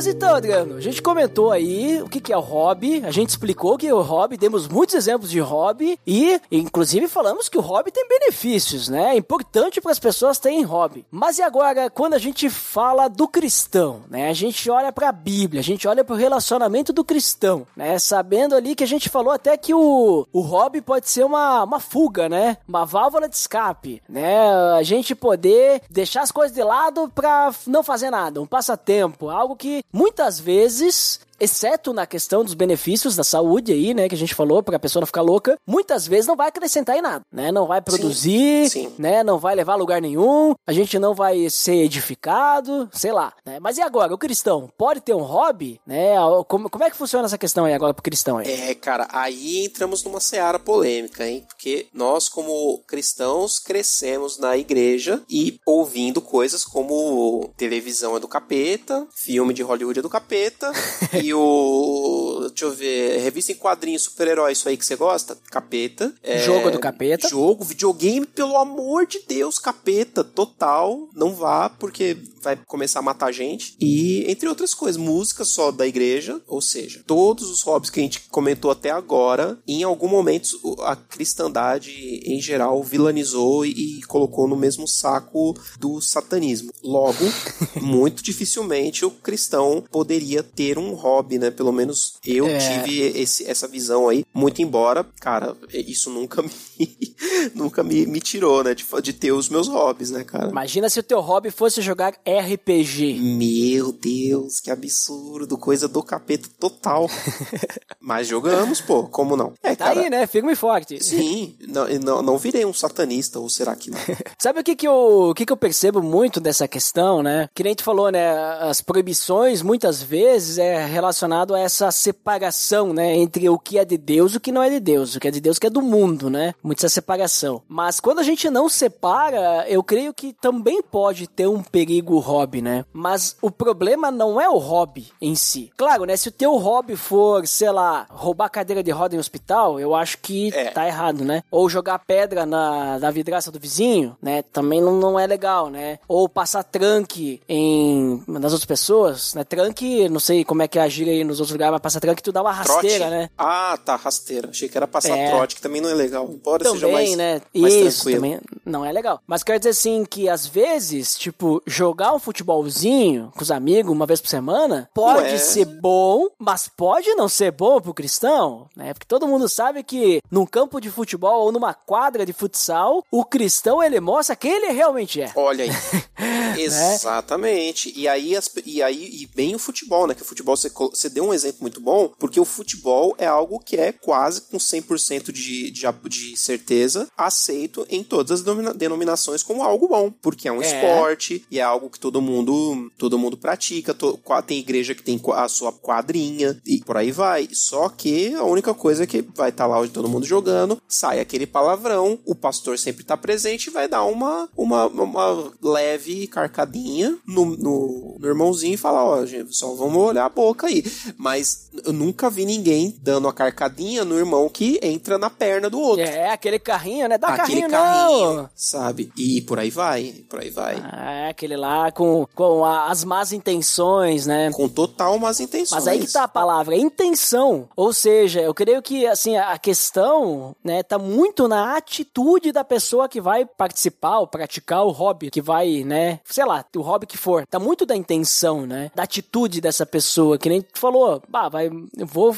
Mas então, Adriano, a gente comentou aí o que, que é o hobby, a gente explicou que é o hobby, demos muitos exemplos de hobby e, inclusive, falamos que o hobby tem benefícios, né? É importante para as pessoas terem hobby. Mas e agora, quando a gente fala do cristão, né? A gente olha para a Bíblia, a gente olha para o relacionamento do cristão, né? Sabendo ali que a gente falou até que o, o hobby pode ser uma, uma fuga, né? Uma válvula de escape, né? A gente poder deixar as coisas de lado para não fazer nada, um passatempo, algo que muitas vezes exceto na questão dos benefícios da saúde aí, né, que a gente falou, para a pessoa não ficar louca, muitas vezes não vai acrescentar em nada, né? Não vai produzir, sim. né? Não vai levar a lugar nenhum, a gente não vai ser edificado, sei lá, né? Mas e agora, o cristão pode ter um hobby, né? Como, como é que funciona essa questão aí agora pro cristão aí? É, cara, aí entramos numa seara polêmica, hein? Porque nós, como cristãos, crescemos na igreja e ouvindo coisas como televisão é do capeta, filme de Hollywood é do capeta, e o. Deixa eu ver. Revista em quadrinhos, super-herói, isso aí que você gosta? Capeta. É, Jogo do capeta. Jogo, videogame, pelo amor de Deus, capeta, total. Não vá, porque vai começar a matar gente. E, entre outras coisas, música só da igreja, ou seja, todos os hobbies que a gente comentou até agora, em algum momento a cristandade em geral vilanizou e colocou no mesmo saco do satanismo. Logo, muito dificilmente o cristão poderia ter um hobby, né? Pelo menos eu É. tive esse, essa visão aí, muito embora, cara, isso nunca me nunca me, me tirou, né? De, de ter os meus hobbies, né, cara? Imagina se o teu hobby fosse jogar RPG. Meu Deus, que absurdo, coisa do capeta total. Mas jogamos, pô, como não? É, Tá cara. aí, né? Firme e forte. Sim, não, não, não virei um satanista, ou será que não? Sabe o que que eu, o que que eu percebo muito dessa questão, né? Que nem tu falou, né? As proibições, muitas vezes, é relacionado a essa separação, né? Entre o que é de Deus e o que não é de Deus. O que é de Deus que é do mundo, né? Muita essa separação. Mas quando a gente não separa, eu creio que também pode ter um perigo o hobby, né? Mas o problema não é o hobby em si. Claro, né? Se o teu hobby for, sei lá, roubar cadeira de roda em hospital, eu acho que É. tá errado, né? Ou jogar pedra na, na vidraça do vizinho, né? Também não, não é legal, né? Ou passar tranque em nas outras pessoas, né? Tranque, não sei como é que é a gíria aí nos outros lugares, mas passatranca que tu dá uma rasteira, Trote? né? Ah, tá, rasteira. Achei que era passar É. trote, que também não é legal. Embora seja Também, mais, né? mais Isso tranquilo. também não é legal. Mas quero dizer assim que às vezes, tipo, jogar um futebolzinho com os amigos uma vez por semana pode Ué. ser bom, mas pode não ser bom pro cristão, né? Porque todo mundo sabe que num campo de futebol ou numa quadra de futsal, o cristão ele mostra quem ele realmente é. Olha aí. Exatamente. E aí, as- e aí, e bem o futebol, né? Que o futebol, você, você deu um exemplo muito bom, porque o futebol é algo que é quase com 100% de, de, de certeza aceito em todas as denominações como algo bom, porque é um É. esporte e é algo que todo mundo, todo mundo pratica. to- tem igreja que tem a sua quadrinha e por aí vai. Só que a única coisa é que vai estar lá onde todo mundo jogando, sai aquele palavrão, o pastor sempre tá presente e vai dar uma, uma, uma leve carcadinha no, no, no irmãozinho e falar, ó, gente, só vamos olhar a boca aí. Mas eu nunca vi ninguém dando a carcadinha no irmão que entra na perna do outro. É, aquele carrinho, né? Dá Aquele carrinho, carrinho, não! sabe? E por aí vai, por aí vai. É, aquele lá com, com a- as más intenções, né? Com total más intenções. Mas aí que tá a palavra, intenção. Ou seja, eu creio que assim a questão, né, tá muito na atitude da pessoa que vai participar ou praticar o hobby, que vai, né, sei lá, o hobby que for. Tá muito da intenção, né? Da atitude dessa pessoa, que nem tu falou, bah, vai, eu vou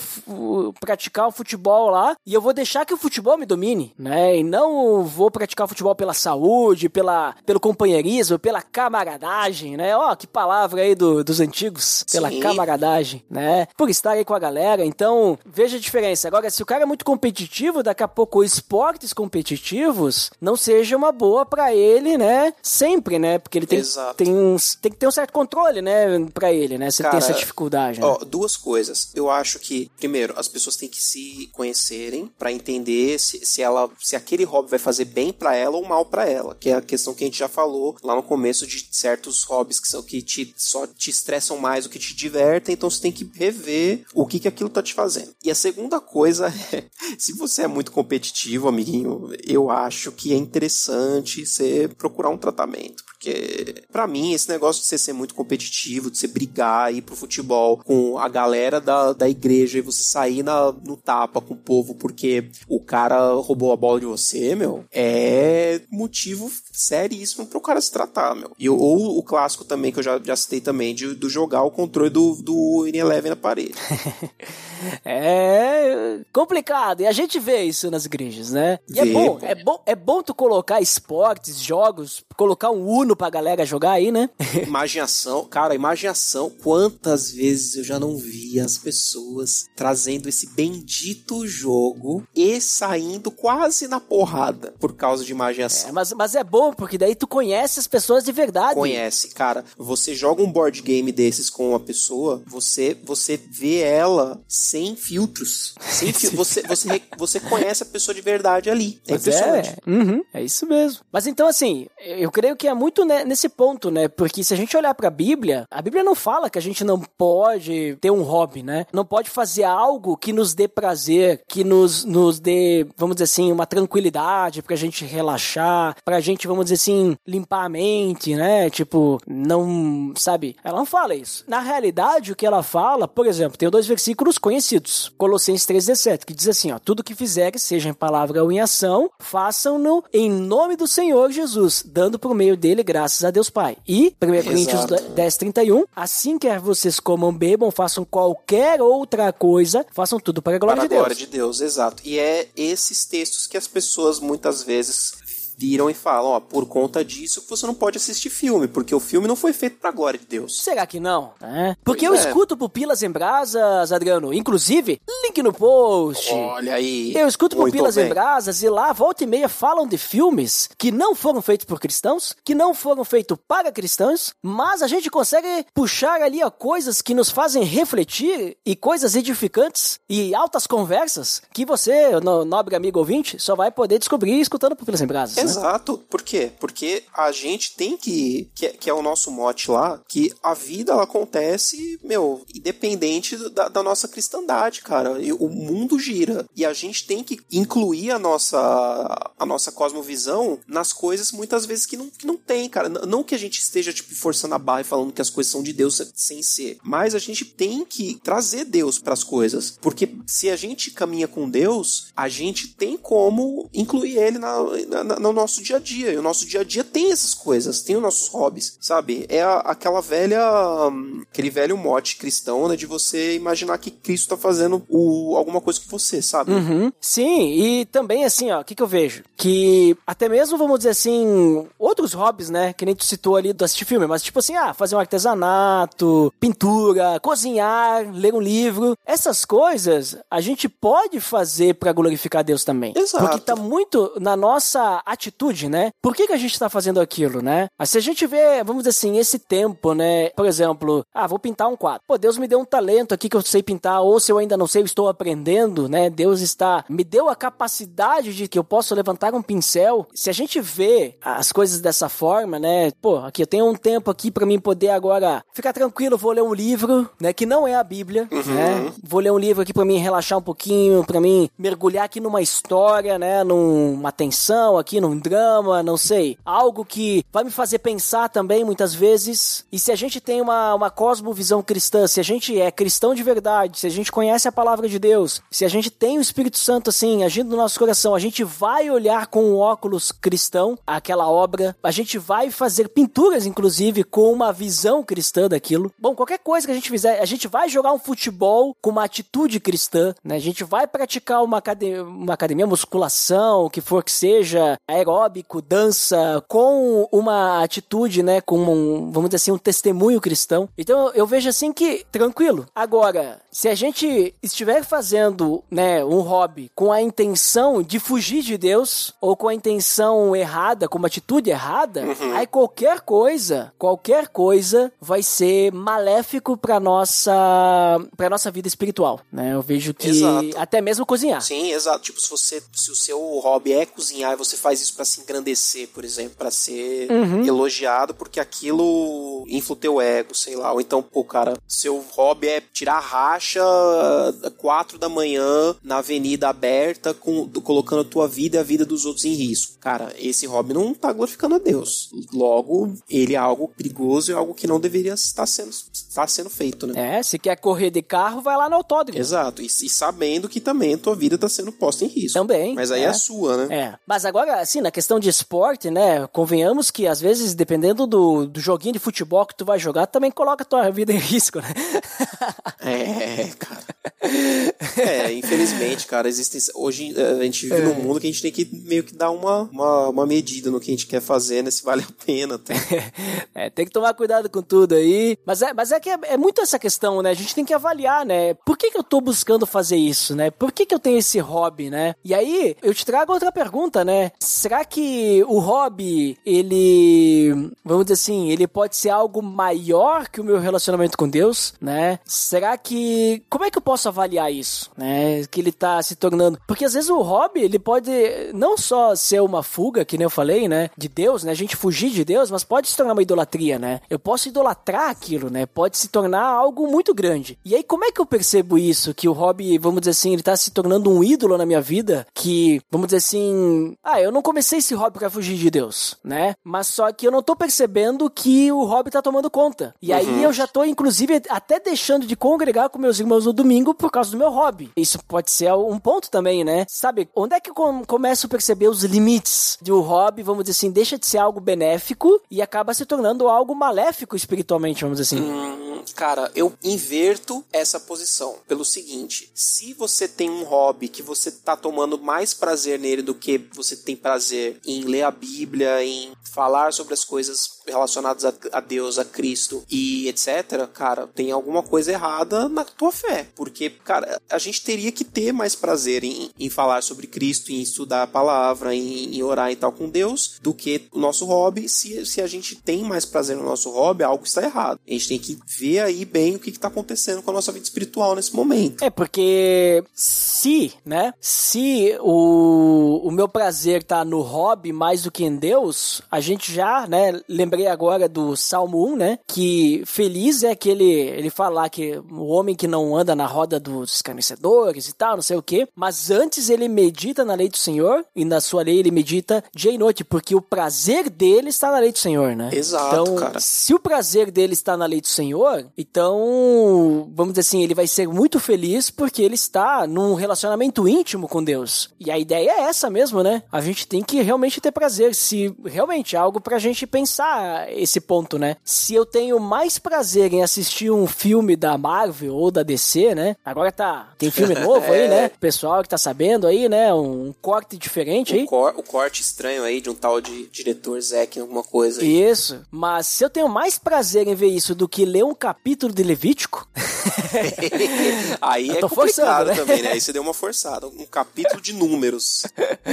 praticar o futebol lá e eu vou deixar que o futebol me domine, né? E não vou praticar futebol pela saúde, pela pelo companheirismo, pela camaradagem, né? Ó, que palavra aí do- dos antigos, pela Sim. camaradagem, né? Por estar aí com a galera. Então, veja a diferença. Agora, se o cara é muito competitivo, daqui a pouco esportes competitivos não seja uma boa pra ele, né? Sempre, né? Porque ele tem, Exato. tem, uns, tem que ter um certo controle, né? Pra ele, né? Se ele tem Cara, essa dificuldade, né? Ó, duas coisas. Eu acho que, primeiro, as pessoas têm que se conhecerem pra entender se, se ela, se aquele hobby vai fazer bem pra ela ou mal pra ela, que é a questão que a gente já falou lá no começo de certos hobbies que são que te, só te estressam mais do que te divertem, então você tem que rever o que que aquilo tá te fazendo. E a segunda coisa é, se você é muito competitivo, amiguinho, eu acho que é interessante você procurar um tratamento, porque pra mim esse negócio de você ser muito competitivo, de você brigar, ir pro futebol com a galera da, da igreja e você sair na, no tapa com o povo porque o cara roubou a bola de você, meu, é motivo seríssimo pro cara se tratar, meu. E, ou o clássico também, que eu já, já citei também, de, do jogar o controle do, do In Eleven na parede. É complicado. E a gente vê isso nas igrejas, né? E é Vê, bom, pô. é bom, é bom tu colocar esportes, jogos, colocar um Uno pra galera jogar aí, né? Imaginação, cara, imaginação. Quantas vezes eu já não vi as pessoas trazendo esse bendito jogo e saindo quase na porrada por causa de imaginação. É, mas, mas é bom, porque daí tu conhece as pessoas de verdade. Conhece, cara. Você joga um board game desses com uma pessoa, você você vê ela sem filtros. Sem fil você, você, você conhece a pessoa de verdade ali. É Pois impressionante. é, uhum, é isso mesmo. Mas então, assim, eu creio que é muito ne- nesse ponto, né? Porque se a gente olhar pra Bíblia, a Bíblia não fala que a gente não pode ter um hobby, né? Não pode fazer algo que nos dê prazer, que nos, nos dê, vamos dizer assim, uma tranquilidade pra gente relaxar, pra gente, vamos dizer assim, limpar a mente, né? Tipo, não, sabe? Ela não fala isso. Na realidade, o que ela fala, por exemplo, tem dois versículos conhecidos. Colossenses 3,17, que diz assim, ó, tudo que fizeres, seja em palavra ou em ação, façam-no em nome do Senhor Jesus, dando por meio dele graças a Deus Pai. E, 1 Coríntios Exato. 10, 31, assim quer vocês comam, bebam, façam qualquer outra coisa, façam tudo para a glória Para a de Deus. glória de Deus, exato. E é esses textos que as pessoas muitas vezes viram e falam, ó, por conta disso você não pode assistir filme, porque o filme não foi feito pra glória de Deus. Será que não? É. Porque Pois eu é. escuto Pupilas em Brasas, Adriano. Inclusive, link no post. Olha aí. Eu escuto Muito Pupilas bem. em Brasas e lá, volta e meia, falam de filmes que não foram feitos por cristãos, que não foram feitos para cristãos, mas a gente consegue puxar ali ó, coisas que nos fazem refletir e coisas edificantes e altas conversas que você, no- nobre amigo ouvinte, só vai poder descobrir escutando Pupilas em Brasas. né? Exato. Por quê? Porque a gente tem que, que, que é o nosso mote lá, que a vida ela acontece, meu, independente da, da nossa cristandade, cara. E o mundo gira. E a gente tem que incluir a nossa, a nossa cosmovisão nas coisas muitas vezes que não, que não tem, cara. Não que a gente esteja, tipo, forçando a barra e falando que as coisas são de Deus sem ser. Mas a gente tem que trazer Deus pras coisas. Porque se a gente caminha com Deus, a gente tem como incluir ele na, na- na- no nosso dia a dia. E o nosso dia a dia tem essas coisas, tem os nossos hobbies, sabe? É a- aquela velha. hum, aquele velho mote cristão, né? De você imaginar que Cristo tá fazendo o, alguma coisa com você, sabe? Uhum. Sim, e também assim, ó, o que, que eu vejo? Que até mesmo, vamos dizer assim, outros hobbies, né? Que nem tu citou ali do assistir filme, mas tipo assim, ah, fazer um artesanato, pintura, cozinhar, ler um livro. Essas coisas a gente pode fazer pra glorificar Deus também. Exato. Porque tá muito na nossa atitude, né? Por que, que a gente tá fazendo aquilo, né? Mas se a gente vê, vamos dizer assim, esse tempo, né? Por exemplo, ah, vou pintar um quadro. Pô, Deus me deu um talento aqui que eu sei pintar, ou se eu ainda não sei, eu estou aprendendo, né? Deus está me deu a capacidade de que eu possa levantar um pincel. Se a gente vê as coisas dessa forma, né? Pô, aqui eu tenho um tempo aqui pra mim poder agora ficar tranquilo, vou ler um livro, né, que não é a Bíblia, né? Vou ler um livro aqui pra mim relaxar um pouquinho, pra mim mergulhar aqui numa história, né, numa tensão aqui, num drama, não sei, algo que vai me fazer pensar também muitas vezes. E se a gente tem uma, uma cosmovisão cristã, se a gente é cristão de verdade, se a gente conhece a palavra de Deus, se a gente tem o Espírito Santo assim agindo no nosso coração, a gente vai olhar com um óculos cristão aquela obra, a gente vai fazer pinturas inclusive com uma visão cristã daquilo. Bom, qualquer coisa que a gente fizer, a gente vai jogar um futebol com uma atitude cristã, né? A gente vai praticar uma uma academia musculação, o que for que seja, aeróbico, dança, com uma atitude, né? Com um, vamos dizer assim, um testemunho cristão. Então eu vejo assim que tranquilo. Agora, se a gente estiver fazendo, né, um hobby com a intenção de fugir de Deus ou com a intenção errada, com uma atitude errada, aí qualquer coisa, qualquer coisa vai ser maléfico para nossa para nossa vida espiritual, né? Eu vejo que Exato. até mesmo cozinhar. Sim, exato. Tipo, se você, se o seu hobby é cozinhar e você faz isso pra se engrandecer, por exemplo, pra ser elogiado porque aquilo infla o teu ego, sei lá. Ou então, pô, cara, seu hobby é tirar racha às quatro da manhã na avenida aberta, com, do- colocando a tua vida e a vida dos outros em risco. Cara, esse hobby não tá glorificando a Deus. Logo, ele é algo perigoso e algo que não deveria estar sendo, estar sendo feito, né? É, se quer correr de carro, vai lá no autódromo. Exato, e, e sabendo que também a tua vida tá sendo posta em risco. Também, Mas aí é, é. a sua, né? É, mas agora, assim, na questão de esporte, né, convenhamos que às vezes, dependendo do, do joguinho de futebol que tu vai jogar, também coloca a tua vida em risco, né? É, cara. É, infelizmente, cara, existem. Hoje eh, a gente vive É. num mundo que a gente tem que meio que dar uma, uma, uma medida no que a gente quer fazer, né? Se vale a pena. Tá? É, tem que tomar cuidado com tudo aí. Mas é, mas é que é, é muito essa questão, né? A gente tem que avaliar, né? Por que, que eu tô buscando fazer isso, né? Por que, que eu tenho esse hobby, né? E aí, eu te trago outra pergunta, né? Será que o hobby, ele. Vamos dizer assim, ele pode ser algo maior que o meu relacionamento com Deus, né? Será que. Como é que eu posso avaliar isso, né? Que ele tá se tornando. Porque às vezes o hobby, ele pode não só ser uma fuga, que nem eu falei, né? De Deus, né? A gente fugir de Deus, mas pode se tornar uma idolatria, né? Eu posso idolatrar aquilo, né? Pode se tornar algo muito grande. E aí, como é que eu percebo isso? Que o hobby, vamos dizer assim, ele tá se tornando um ídolo na minha vida? Que, vamos dizer assim, ah, eu não comecei esse hobby pra fugir de Deus, né? Mas só que eu não tô percebendo que o hobby tá tomando conta. E aí eu já tô, inclusive, até deixando de congregar com meus irmãos no domingo por causa do meu hobby. Isso pode ser um ponto também, né? Sabe, onde é que eu com- começo a perceber os limites do hobby, vamos dizer assim, deixa de ser algo benéfico e acaba se tornando algo maléfico espiritualmente, vamos dizer assim. Hum, cara, eu inverto essa posição pelo seguinte: se você tem um hobby que você tá tomando mais prazer nele do que você tem prazer em ler a Bíblia, em falar sobre as coisas relacionados a, Deus, a Cristo e etc, cara, tem alguma coisa errada na tua fé. Porque, cara, a gente teria que ter mais prazer em, em falar sobre Cristo, em estudar a palavra, em, em orar e tal com Deus, do que o nosso hobby. Se, se a gente tem mais prazer no nosso hobby, algo está errado. A gente tem que ver aí bem o que está acontecendo com a nossa vida espiritual nesse momento. É, porque se, né, se o, o meu prazer tá no hobby mais do que em Deus, a gente já, né, lembrei agora do Salmo 1, né, que feliz é aquele, ele falar que o homem que não anda na roda dos escarnecedores e tal, não sei o que, mas antes ele medita na lei do Senhor e na sua lei ele medita dia e noite, porque o prazer dele está na lei do Senhor, né? Exato, então, cara. se o prazer dele está na lei do Senhor, então, vamos dizer assim, ele vai ser muito feliz porque ele está num relacionamento íntimo com Deus. E a ideia é essa mesmo, né? A gente tem que realmente ter prazer, se realmente é algo pra gente pensar esse ponto, né? Se eu tenho mais prazer em assistir um filme da Marvel ou da DC, né? Agora tá, tem filme novo aí, né? Pessoal que tá sabendo aí, né? Um corte diferente aí. O, cor- o corte estranho aí de um tal de diretor Zack, alguma coisa aí. Isso. Mas se eu tenho mais prazer em ver isso do que ler um capítulo de Levítico, aí Eu é complicado forçando, né? também, né? Aí você deu uma forçada. Um capítulo de números.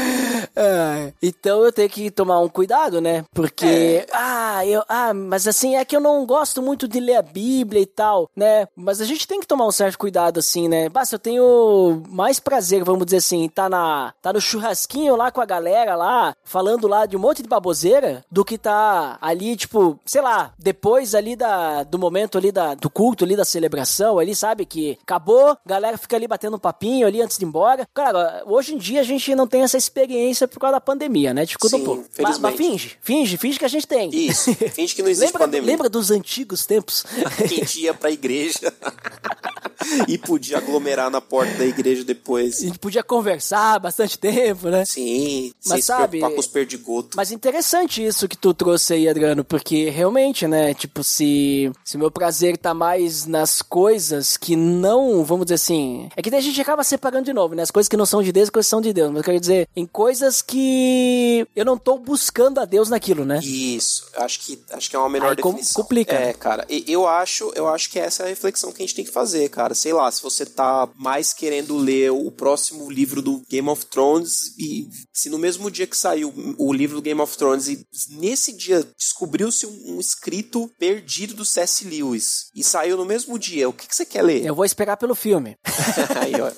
É, então eu tenho que tomar um cuidado, né? Porque, É. ah, eu, ah, mas assim, é que eu não gosto muito de ler a Bíblia e tal, né? Mas a gente tem que tomar um certo cuidado, assim, né? Basta, eu tenho mais prazer, vamos dizer assim, tá, na, tá no churrasquinho lá com a galera lá, falando lá de um monte de baboseira, do que tá ali, tipo, sei lá, depois ali da, do momento ali da, do culto ali, da celebração ali, sabe? Que acabou, a galera fica ali batendo um papinho ali antes de ir embora. Cara, hoje em dia a gente não tem essa experiência por causa da pandemia, né? Dificulta Sim, um pouco. Mas, mas finge, finge, finge que a gente tem. Isso. Finge que não existe lembra, pandemia. lembra dos antigos tempos? que a gente ia pra igreja e podia aglomerar na porta da igreja a depois. gente podia conversar bastante tempo, né? Sim, sem Mas se sabe- preocupar com os perdigotos. Mas interessante isso que tu trouxe aí, Adriano, porque realmente, né, tipo, se, se meu prazer tá mais nas coisas que não, vamos dizer assim, é que daí a gente acaba separando de novo, né, as coisas que não são de Deus e as coisas que são de Deus, mas eu quero dizer, em coisas que eu não tô buscando a Deus naquilo, né? Isso, acho que, acho que é uma melhor Aí definição. complica. É, cara, e- eu acho, eu acho que essa é a reflexão que a gente tem que fazer, cara. Sei lá, se você tá mais querendo ler o próximo livro do Game of Thrones e se no mesmo dia que saiu o livro do Game of Thrones e nesse dia descobriu-se um, um escrito perdido do C.S. Lewis e saiu no mesmo dia, o que, que você quer ler? Eu vou esperar pelo filme. Aí, ó,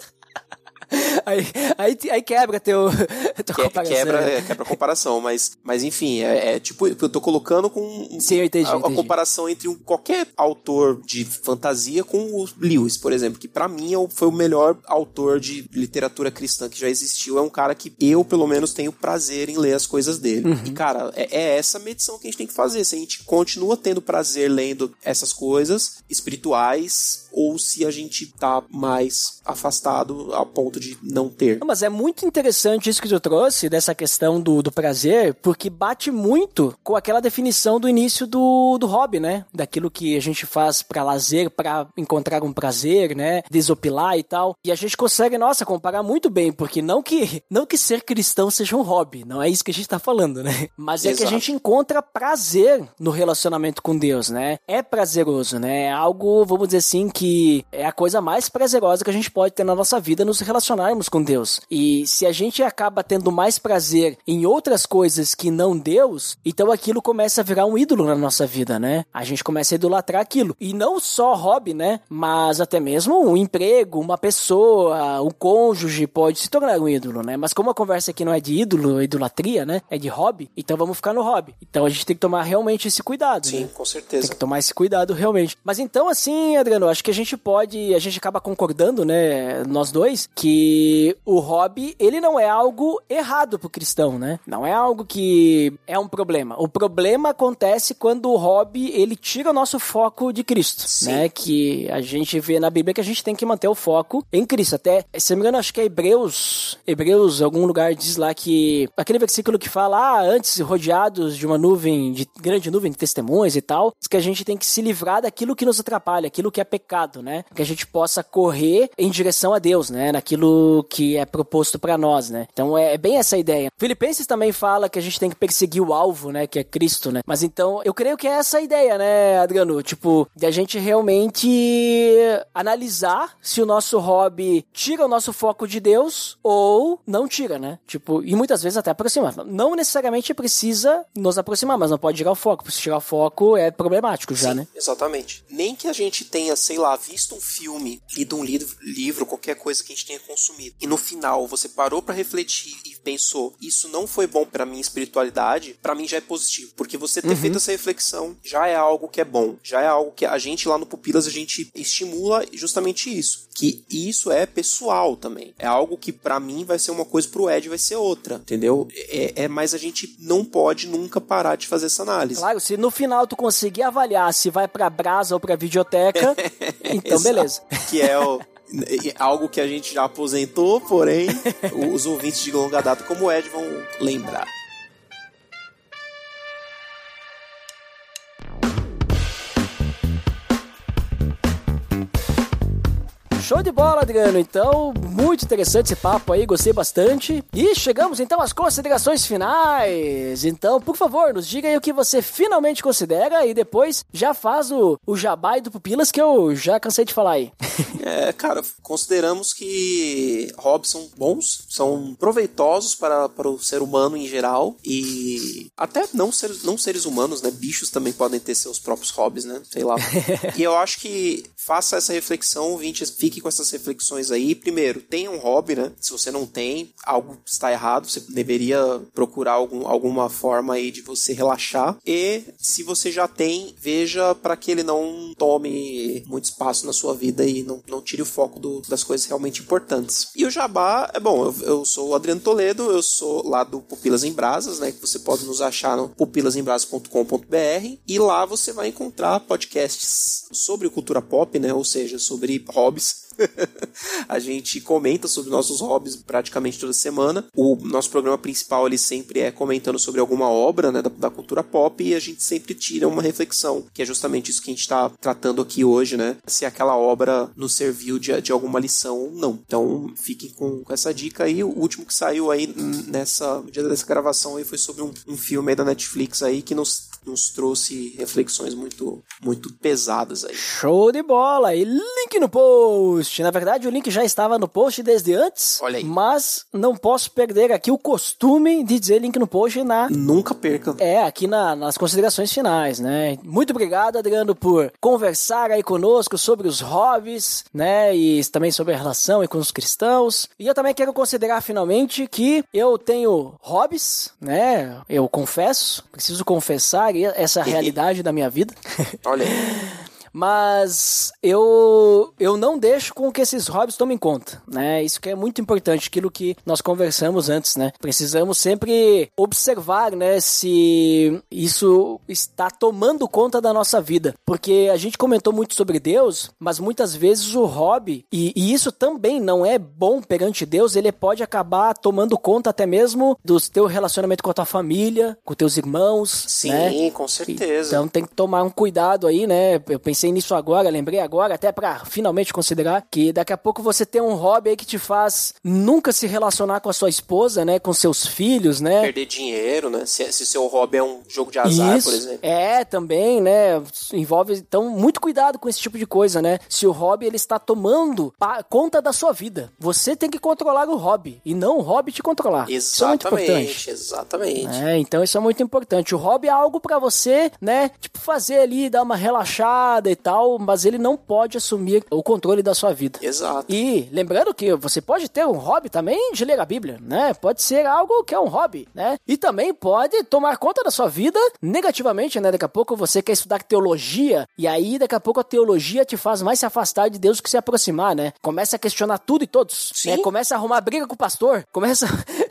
aí, aí, aí quebra teu, tua que- comparação, quebra, né? é, quebra a comparação, mas, mas enfim, é, é tipo, eu tô colocando com Sim, eu entendi, a, a entendi. comparação entre um, qualquer autor de fantasia com o Lewis, por exemplo, que pra mim é foi o melhor autor de literatura cristã que já existiu. É um cara que eu, pelo menos, tenho prazer em ler as coisas dele. Uhum. E, cara, é, é essa medição que a gente tem que fazer. Se a gente continua tendo prazer lendo essas coisas espirituais ou se a gente tá mais afastado a ponto de não ter. Não, Mas é muito interessante isso que tu trouxe, dessa questão do, do prazer, porque bate muito com aquela definição do início do, do hobby, né? Daquilo que a gente faz pra lazer, pra encontrar um prazer, né? Desopilar e tal. E a gente consegue, nossa, comparar muito bem, porque não que, não que ser cristão seja um hobby, não é isso que a gente tá falando, né? Mas é que a Exato. gente encontra prazer no relacionamento com Deus, né? É prazeroso, né? É algo, vamos dizer assim, que é a coisa mais prazerosa que a gente pode ter na nossa vida nos relacionarmos com Deus. E se a gente acaba tendo mais prazer em outras coisas que não Deus, então aquilo começa a virar um ídolo na nossa vida, né? A gente começa a idolatrar aquilo. E não só hobby, né? Mas até mesmo um emprego, uma pessoa, um cônjuge pode se tornar um ídolo, né? Mas como a conversa aqui não é de ídolo, é idolatria, né? É de hobby, então vamos ficar no hobby. Então a gente tem que tomar realmente esse cuidado, Sim, né? com Tem certeza. que tomar esse cuidado realmente. Mas então, assim, Adriano, acho que a gente pode, a gente acaba concordando, né, nós dois, que o hobby, ele não é algo errado pro cristão, né? Não é algo que é um problema. O problema acontece quando o hobby, ele tira o nosso foco de Cristo, Sim. né? Que a gente vê na Bíblia que a gente tem que manter o foco em Cristo. Até, se não me engano, acho que é Hebreus, Hebreus, algum lugar diz lá que, aquele versículo que fala, ah, antes rodeados de uma nuvem, de grande nuvem de testemunhas e tal, diz que a gente tem que se livrar daquilo que nos atrapalha, aquilo que é pecado. né? Que a gente possa correr em direção a Deus, né? Naquilo que é proposto para nós, né? Então é, é bem essa ideia. Filipenses também fala que a gente tem que perseguir o alvo, né? Que é Cristo, né? Mas então eu creio que é essa a ideia, né, Adriano? Tipo, de a gente realmente analisar se o nosso hobby tira o nosso foco de Deus ou não tira, né? Tipo, e muitas vezes até aproxima. Não necessariamente precisa nos aproximar, mas não pode tirar o foco. Se tirar o foco é problemático já, Sim, né? Exatamente. Nem que a gente tenha, sei lá, visto um filme, lido um livro, livro, qualquer coisa que a gente tenha consumido, e no final você parou para refletir e pensou, isso não foi bom para minha espiritualidade, para mim já é positivo, porque você ter feito essa reflexão já é algo que é bom, já é algo que a gente lá no Pupilas a gente estimula justamente isso, que isso é pessoal também. É algo que para mim vai ser uma coisa, pro Ed vai ser outra, entendeu? É, é mas a gente não pode nunca parar de fazer essa análise. Claro, se no final tu conseguir avaliar se vai pra brasa ou pra videoteca, então beleza. Que é o- algo que a gente já aposentou, porém os ouvintes de longa data como o Ed vão lembrar. Show de bola, Adriano. Então, muito interessante esse papo aí, gostei bastante. E chegamos então às considerações finais. Então, por favor, nos diga aí o que você finalmente considera e depois já faz o, o jabai do Pupilas que eu já cansei de falar aí. É, cara, consideramos que hobbies são bons, são proveitosos para, para o ser humano em geral e até não seres, não seres humanos, né? Bichos também podem ter seus próprios hobbies, né? Sei lá. e eu acho que faça essa reflexão, ouvinte, fique com essas reflexões aí. Primeiro, tenha um hobby, né? Se você não tem, algo está errado, você deveria procurar algum, alguma forma aí de você relaxar. E se você já tem, veja para que ele não tome muito espaço na sua vida e não, não tire o foco do- das coisas realmente importantes. E o Jabá, é bom, eu, eu sou o Adriano Toledo, eu sou lá do Pupilas em Brasas, né? Que você pode nos achar no pupilasembrasas.com.br e lá você vai encontrar podcasts sobre cultura pop, né? Ou seja, sobre hobbies. a gente comenta sobre nossos hobbies praticamente toda semana. O nosso programa principal ele sempre é comentando sobre alguma obra né, da, da cultura pop e a gente sempre tira uma reflexão, que é justamente isso que a gente está tratando aqui hoje, né? Se aquela obra nos serviu de, de alguma lição ou não. Então fiquem com, com essa dica aí. O último que saiu aí nessa no dia dessa gravação aí foi sobre um, um filme da Netflix aí que nos, nos trouxe reflexões muito, muito pesadas aí. Show de bola! E link no post! Na verdade, o link já estava no post desde antes. Olha aí. Mas não posso perder aqui o costume de dizer link no post na Nunca perca. É, aqui na- nas considerações finais, né? Muito obrigado, Adriano, por conversar aí conosco sobre os hobbies, né? E também sobre a relação aí com os cristãos. E eu também quero considerar finalmente que eu tenho hobbies, né? Eu confesso, preciso confessar essa realidade da minha vida. Olha. Mas eu eu não deixo com que esses hobbies tomem conta, né? Isso que é muito importante, aquilo que nós conversamos antes, né? Precisamos sempre observar, né, se isso está tomando conta da nossa vida, porque a gente comentou muito sobre Deus, mas muitas vezes o hobby e, e isso também não é bom perante Deus, ele pode acabar tomando conta até mesmo do teu relacionamento com a tua família, com teus irmãos, Sim, né? com certeza. Então tem que tomar um cuidado aí, né? Eu pensei nisso agora, lembrei agora, até pra finalmente considerar que daqui a pouco você tem um hobby aí que te faz nunca se relacionar com a sua esposa, né? Com seus filhos, né? perder dinheiro, né? Se, se seu hobby é um jogo de azar, Isso. por exemplo. É, também, né? Envolve, então, muito cuidado com esse tipo de coisa, né? Se o hobby ele está tomando conta da sua vida, você tem que controlar o hobby e não o hobby te controlar. Isso é muito importante. Exatamente, exatamente. É, então isso é muito importante. O hobby é algo pra você, né, tipo fazer ali, dar uma relaxada e tal, mas ele não pode assumir o controle da sua vida. Exato. E lembrando que você pode ter um hobby também de ler a Bíblia, né? Pode ser algo que é um hobby, né? E também pode tomar conta da sua vida negativamente, né? Daqui a pouco você quer estudar teologia e aí daqui a pouco a teologia te faz mais se afastar de Deus que se aproximar, né? Começa a questionar tudo e todos, Sim. né? Começa a arrumar briga com o pastor, começa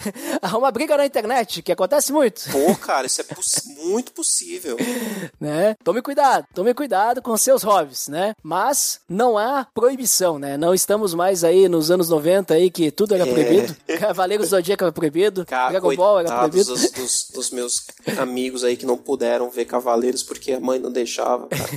a arrumar briga na internet, que acontece muito Pô, cara, isso é poss- muito possível. né? Tome cuidado, tome cuidado com seus hobbies, né? Mas não há proibição, né? Não estamos mais aí nos anos 90 aí que tudo era É. proibido. Cavaleiros do Zodíaco era proibido, Cara, Dragon Ball era proibido. dos, dos- dos meus amigos aí que não puderam ver Cavaleiros porque a mãe não deixava, cara.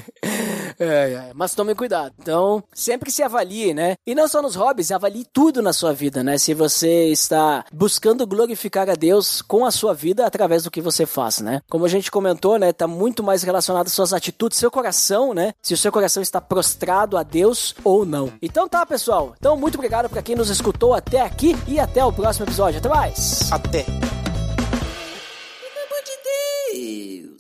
É, é, mas tome cuidado. Então, sempre se avalie, né? E não só nos hobbies, avalie tudo na sua vida, né? Se você está buscando glorificar a Deus com a sua vida através do que você faz, né? Como a gente comentou, né? Tá muito mais relacionado às suas atitudes, seu coração, né? Se o seu coração está prostrado a Deus ou não. Então tá, pessoal. Então, muito obrigado para quem nos escutou até aqui e até o próximo episódio. Até mais! Até. Pelo amor de Deus.